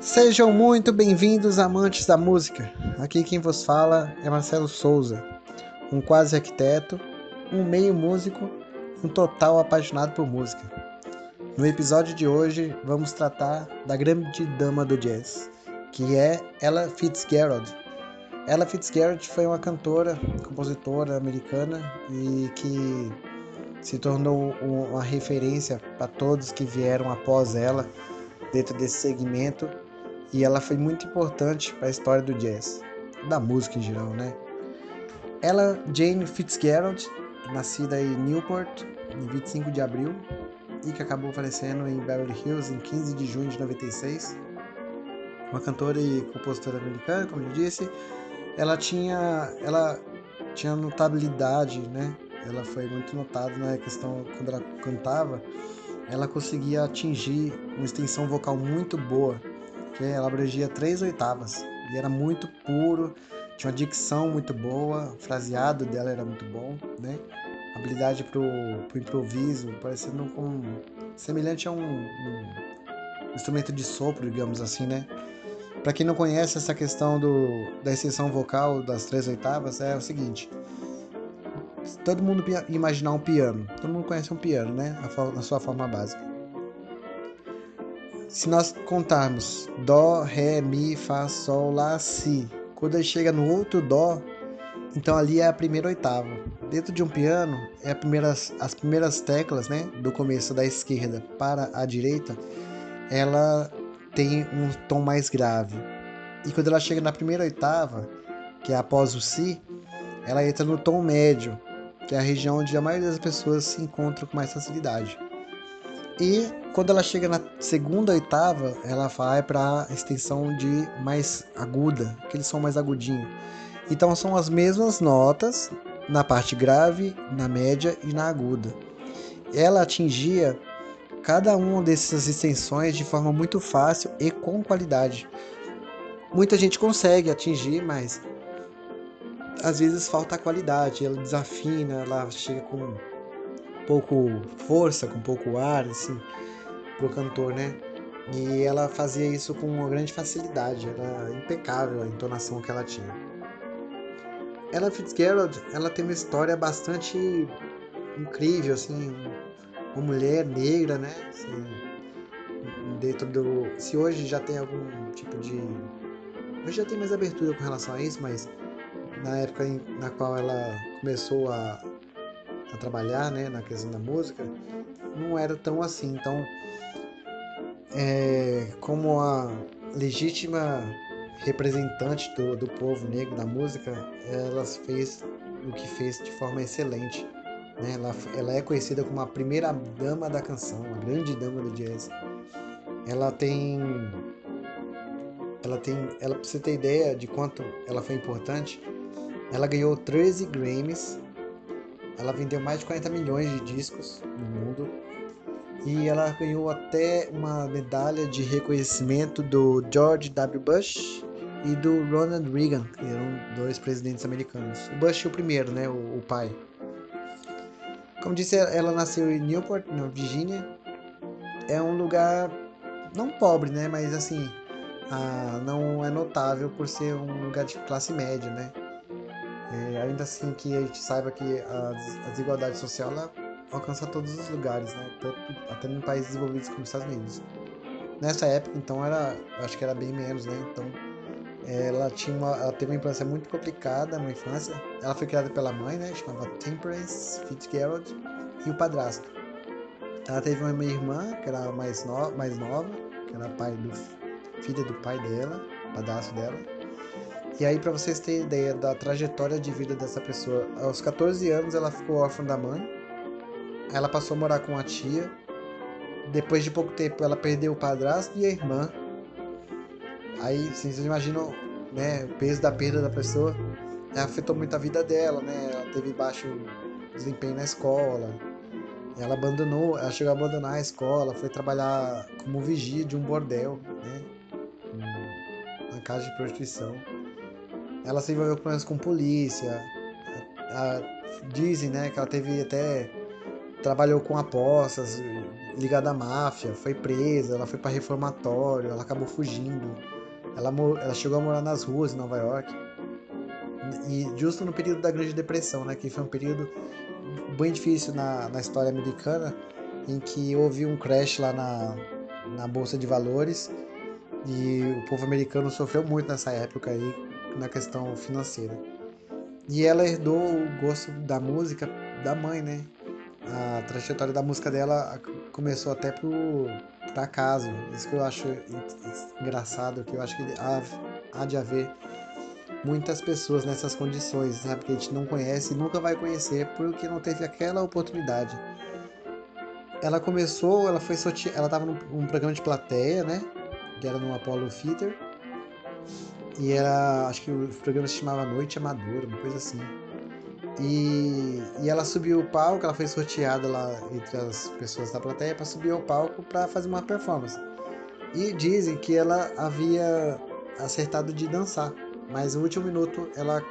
Sejam muito bem-vindos, amantes da música. Aqui quem vos fala é Marcelo Souza, um quase arquiteto, um meio músico, um total apaixonado por música. No episódio de hoje vamos tratar da grande dama do jazz, que é Ella Fitzgerald. Ella Fitzgerald foi uma cantora, compositora americana e que se tornou uma referência para todos que vieram após ela dentro desse segmento e ela foi muito importante para a história do jazz, da música em geral, né? Ela, Jane Fitzgerald, nascida em Newport, em 25 de abril, e que acabou falecendo em Beverly Hills em 15 de junho de 96. Uma cantora e compositora americana, como eu disse. Ela tinha, ela tinha notabilidade, né? Ela foi muito notada na questão quando ela cantava, ela conseguia atingir uma extensão vocal muito boa que ela abrangia três oitavas e era muito puro, tinha uma dicção muito boa, o fraseado dela era muito bom, né? Habilidade pro, pro improviso, parecendo com semelhante a um, um instrumento de sopro, digamos assim, né? Para quem não conhece essa questão do, da extensão vocal das três oitavas, é o seguinte: todo mundo imaginar um piano, todo mundo conhece um piano, né? Na sua forma básica. Se nós contarmos Dó, Ré, Mi, Fá, Sol, Lá, Si, quando ele chega no outro Dó, então ali é a primeira oitava. Dentro de um piano, é primeiras, as primeiras teclas, né, do começo da esquerda para a direita, ela tem um tom mais grave. E quando ela chega na primeira oitava, que é após o Si, ela entra no tom médio, que é a região onde a maioria das pessoas se encontram com mais facilidade. E quando ela chega na segunda oitava, ela vai para a extensão de mais aguda, aquele som mais agudinho. Então são as mesmas notas na parte grave, na média e na aguda. Ela atingia cada uma dessas extensões de forma muito fácil e com qualidade. Muita gente consegue atingir, mas às vezes falta a qualidade, ela desafina, ela chega com pouco força, com pouco ar, assim, pro cantor, né? E ela fazia isso com uma grande facilidade, era impecável a entonação que ela tinha. Ella Fitzgerald, ela tem uma história bastante incrível, assim, uma mulher negra, né? Assim, dentro do, se hoje já tem algum tipo de, hoje já tem mais abertura com relação a isso, mas na época na qual ela começou a a trabalhar né, na questão da música, não era tão assim. Então, é, como a legítima representante do, do povo negro da música, ela fez o que fez de forma excelente. Né? Ela, ela é conhecida como a primeira dama da canção, a grande dama do jazz. Ela tem ela tem, ela para você ter ideia de quanto ela foi importante, ela ganhou 13 Grammys ela vendeu mais de 40 milhões de discos no mundo e ela ganhou até uma medalha de reconhecimento do George W. Bush e do Ronald Reagan, que eram dois presidentes americanos. O Bush o primeiro, né, o, o pai. Como disse, ela nasceu em Newport, na Virgínia. É um lugar não pobre, né, mas assim, ah, não é notável por ser um lugar de classe média, né? É, ainda assim que a gente saiba que a, a desigualdade social alcança todos os lugares, né? Tanto, até em países desenvolvidos como os Estados Unidos. Nessa época, então, era, acho que era bem menos, né? Então, ela tinha uma, ela teve uma infância muito complicada, uma infância. Ela foi criada pela mãe, né? Chamava Temperance Fitzgerald e o padrasto. Ela teve uma irmã que era mais, no, mais nova, que era pai do filha do pai dela, padrasto dela e aí, para vocês terem ideia da trajetória de vida dessa pessoa, aos 14 anos ela ficou órfã da mãe, ela passou a morar com a tia, depois de pouco tempo ela perdeu o padrasto e a irmã. Aí, assim, vocês imaginam né, o peso da perda da pessoa, afetou muito a vida dela, né? Ela teve baixo desempenho na escola, Ela abandonou, ela chegou a abandonar a escola, foi trabalhar como vigia de um bordel, né? Uma casa de prostituição. Ela se envolveu com com polícia. A, a, dizem, né, que ela teve até trabalhou com apostas, ligada à máfia, foi presa, ela foi para reformatório, ela acabou fugindo. Ela, ela chegou a morar nas ruas em Nova York. E justo no período da Grande Depressão, né, que foi um período bem difícil na, na história americana, em que houve um crash lá na, na Bolsa de Valores e o povo americano sofreu muito nessa época aí, na questão financeira. E ela herdou o gosto da música da mãe, né? A trajetória da música dela começou até por, por acaso. Isso que eu acho engraçado, que eu acho que há, há de haver muitas pessoas nessas condições, sabe? Porque a gente não conhece e nunca vai conhecer porque não teve aquela oportunidade. Ela começou, ela foi sorteada, ela num, num, programa de plateia, né? Que era no Apollo Theater. E era, acho que o programa se chamava Noite Amadora, uma coisa assim. E, e ela subiu o palco, ela foi sorteada lá entre as pessoas da plateia para subir ao palco para fazer uma performance. E dizem que ela havia acertado de dançar, mas no último minuto ela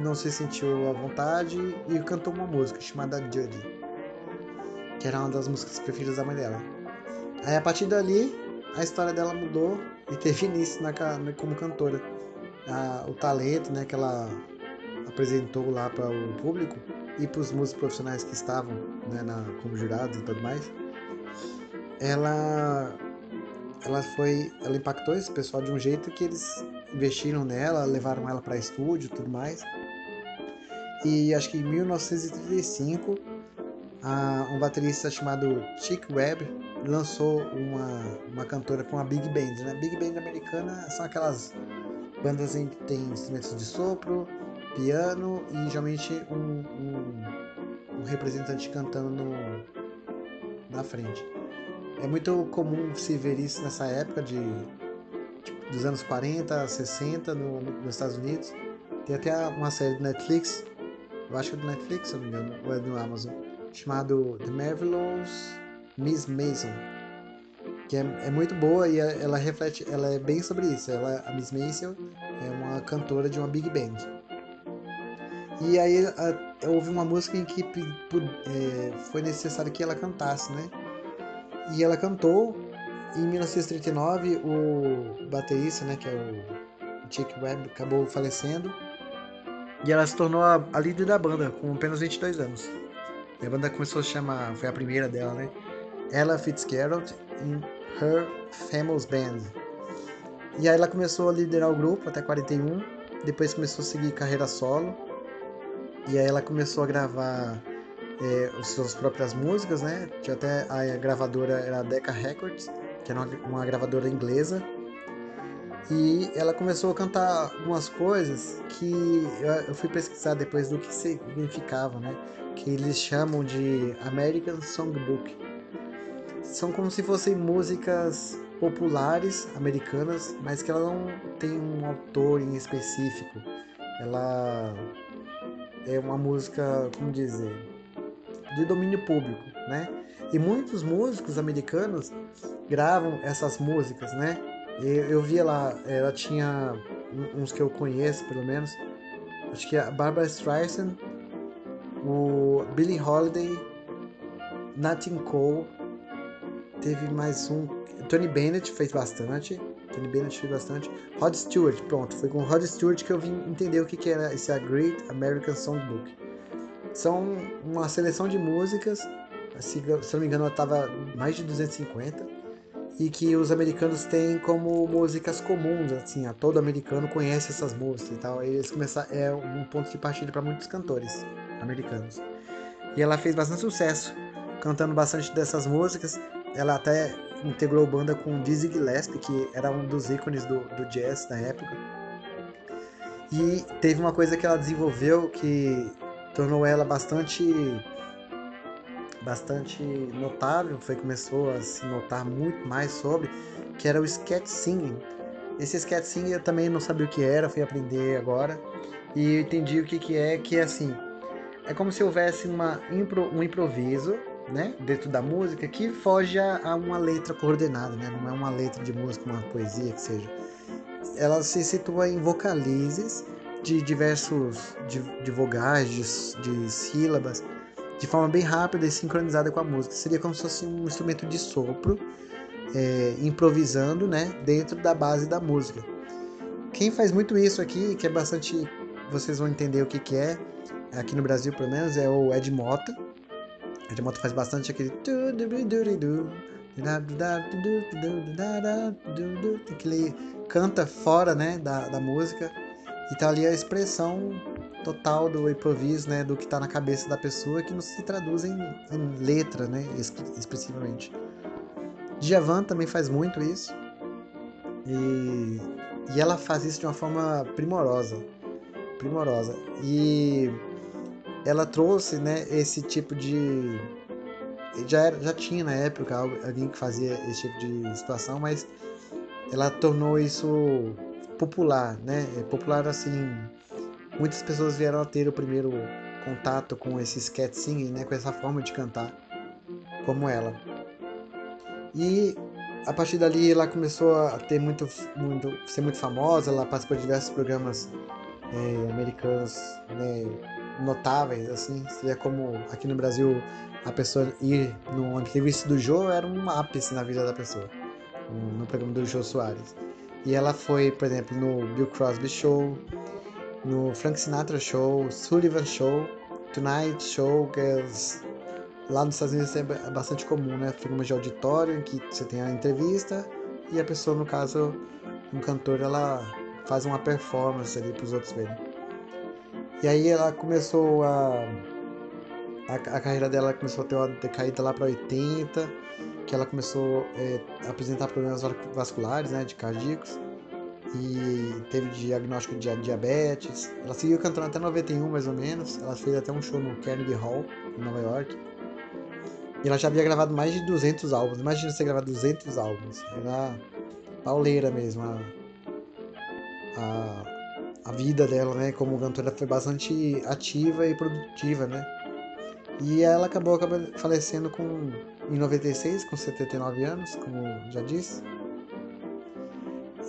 não se sentiu à vontade e cantou uma música chamada Judy, que era uma das músicas preferidas da mãe dela. Aí a partir dali a história dela mudou e teve início na, como cantora. O talento né, que ela apresentou lá para o público e para os músicos profissionais que estavam né, na, como jurados e tudo mais, ela ela foi ela impactou esse pessoal de um jeito que eles investiram nela, levaram ela para estúdio, tudo mais. E acho que em 1935 a, um baterista chamado Chick Webb lançou uma, uma cantora com a Big Band. Né? Big Band americana são aquelas bandas em que tem instrumentos de sopro, piano e geralmente um, um, um representante cantando no, na frente. É muito comum se ver isso nessa época de, tipo, dos anos 40, 60 no, no, nos Estados Unidos. Tem até uma série do Netflix, eu acho que é do Netflix, se não me engano, ou é do Amazon, chamado The Marvelous Miss Mason, que é, é, muito boa e ela reflete, ela é bem sobre isso. Ela, a Miss Mason é uma cantora de uma big band. E aí a, houve uma música em que é, foi necessário que ela cantasse, né? E ela cantou. Em 1939, o baterista, né, que é o Chick Webb, acabou falecendo. E ela se tornou a, a líder da banda, com apenas 22 anos. E a banda começou a chamar, foi a primeira dela, né? Ella Fitzgerald in Her Famous Band. E aí ela começou a liderar o grupo até 41, depois começou a seguir carreira solo e aí ela começou a gravar é, as suas próprias músicas, né? Tinha até a gravadora era a Decca Records, que era uma, uma gravadora inglesa. E ela começou a cantar algumas coisas que eu, fui pesquisar depois do que significavam, né? Que eles chamam de American Songbook. São como se fossem músicas populares americanas, mas que ela não tem um autor em específico. Ela é uma música, como dizer, de domínio público, né? E muitos músicos americanos gravam essas músicas, né? Eu, eu via lá, ela tinha uns que eu conheço, pelo menos. Acho que é a Barbara Streisand, o Billie Holiday, Nat Cole, teve mais um, Tony Bennett fez bastante. Tony Bennett fez bastante. Rod Stewart, pronto. Foi com Rod Stewart que eu vim entender o que, que era esse A Great American Songbook. São uma seleção de músicas, se, se não me engano, estava mais de 250, e que os americanos têm como músicas comuns, assim, a todo americano conhece essas músicas e tal. E eles começaram, é um ponto de partida para muitos cantores americanos. E ela fez bastante sucesso cantando bastante dessas músicas. Ela até integrou banda com Dizzy Gillespie, que era um dos ícones do, do jazz da época. E teve uma coisa que ela desenvolveu que tornou ela bastante bastante notável, foi começou a se notar muito mais sobre, que era o sketch singing. Esse sketch singing eu também não sabia o que era, fui aprender agora e entendi o que que é, que é assim, é como se houvesse uma impro, um improviso né, dentro da música que foge a, uma letra coordenada, né? Não é uma letra de música, uma poesia que seja. Ela se situa em vocalizes de diversos de, de vogais, de, de, sílabas, de forma bem rápida e sincronizada com a música. Seria como se fosse um instrumento de sopro, é, improvisando, né, dentro da base da música. Quem faz muito isso aqui, que é bastante, vocês vão entender o que, que é, aqui no Brasil pelo menos, é o Ed Mota. Ed Mota faz bastante aquele que ele canta fora né, da, da música então ali é a expressão total do improviso, né, do que está na cabeça da pessoa, que não se traduz em, em letra, né, expressivamente. Djavan também faz muito isso. E, e ela faz isso de uma forma primorosa, primorosa. E ela trouxe, né, esse tipo de já era, já tinha na época alguém que fazia esse tipo de situação, mas ela tornou isso popular, né? É popular assim, muitas pessoas vieram a ter o primeiro contato com esse scat singing, né? Com essa forma de cantar, como ela. E a partir dali ela começou a ter muito, muito ser muito famosa. Ela participou de diversos programas é, americanos, né? Notáveis, assim, seria como aqui no Brasil a pessoa ir no entrevista do Joe era um ápice na vida da pessoa, no programa do Joe Soares. E ela foi, por exemplo, no Bill Crosby Show, no Frank Sinatra Show, Sullivan Show, Tonight Show, que é lá nos Estados Unidos é bastante comum, né? Programas de auditório em que você tem a entrevista e a pessoa, no caso, um cantor, ela faz uma performance ali para os outros verem. E aí ela começou a, a, a carreira dela começou a ter uma decaída lá para 80 que ela começou é, a apresentar problemas vasculares, né, de cardíacos, e teve diagnóstico de diabetes. Ela seguiu cantando até 91, mais ou menos. Ela fez até um show no Carnegie Hall, em Nova York. E ela já havia gravado mais de 200 álbuns. Imagina você gravar 200 álbuns. Era pauleira mesmo. A, a, a vida dela, né, como cantora foi bastante ativa e produtiva, né. E ela acabou, falecendo com em 96, com 79 anos, como já disse.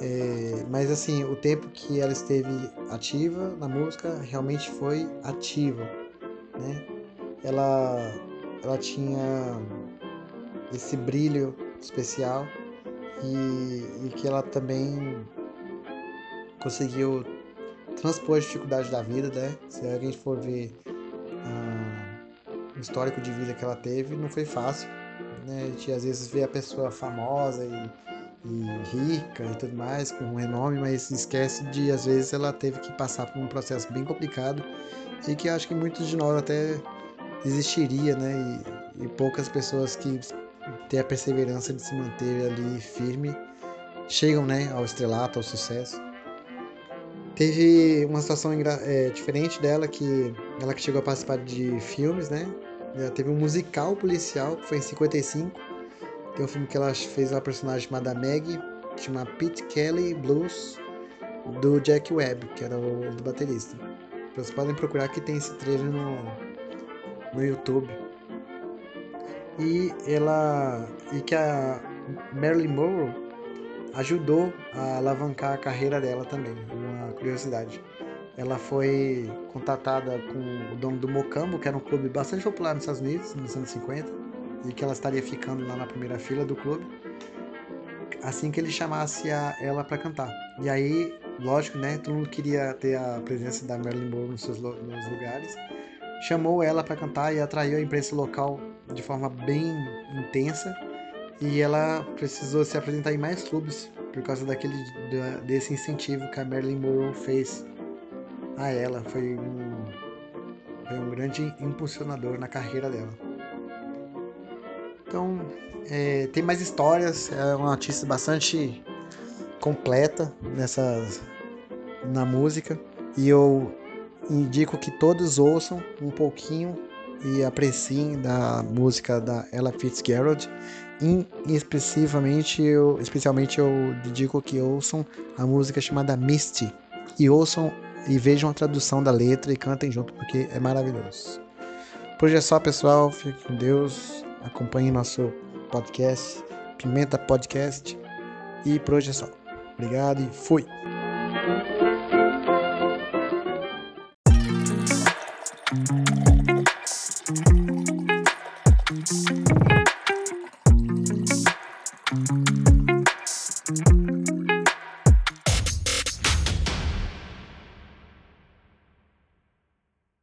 É, mas assim, o tempo que ela esteve ativa na música realmente foi ativa, né? Ela, ela tinha esse brilho especial e, e que ela também conseguiu transpor as dificuldades da vida, né? Se alguém for ver ah, o histórico de vida que ela teve, não foi fácil né? A gente às vezes vê a pessoa famosa e, e rica e tudo mais, com um renome, mas esquece de às vezes ela teve que passar por um processo bem complicado e que acho que muitos de nós até desistiria, né? E, e poucas pessoas que têm a perseverança de se manter ali firme chegam, né, ao estrelato, ao sucesso. Teve uma situação é, diferente dela que ela que chegou a participar de filmes, né? Ela teve um musical policial, que foi em 55. Tem um filme que ela fez uma personagem chamada Maggie, que chama Pete Kelly Blues, do Jack Webb, que era o do baterista. Vocês podem procurar que tem esse trailer no, no YouTube. E ela. E que a Marilyn Monroe ajudou a alavancar a carreira dela também. Uma curiosidade ela foi contatada com o dono do Mocambo, que era um clube bastante popular nos Estados Unidos, nos anos 50, e que ela estaria ficando lá na primeira fila do clube, assim que ele chamasse a, ela para cantar. E aí, lógico, né, todo mundo queria ter a presença da Marilyn Monroe nos seus nos lugares, chamou ela para cantar e atraiu a imprensa local de forma bem intensa, e ela precisou se apresentar em mais clubes por causa daquele desse incentivo que a Marilyn Monroe fez a ela, foi um, foi um grande impulsionador na carreira dela. Então, é, tem mais histórias, é uma artista bastante completa nessa, na música e eu indico que todos ouçam um pouquinho e apreciem da música da Ella Fitzgerald. E, especificamente, eu, especialmente eu dedico que ouçam a música chamada Misty e ouçam e vejam a tradução da letra e cantem junto porque é maravilhoso. Por hoje é só, pessoal. Fique com Deus. Acompanhe nosso podcast, Pimenta Podcast. E por hoje é só. Obrigado e fui!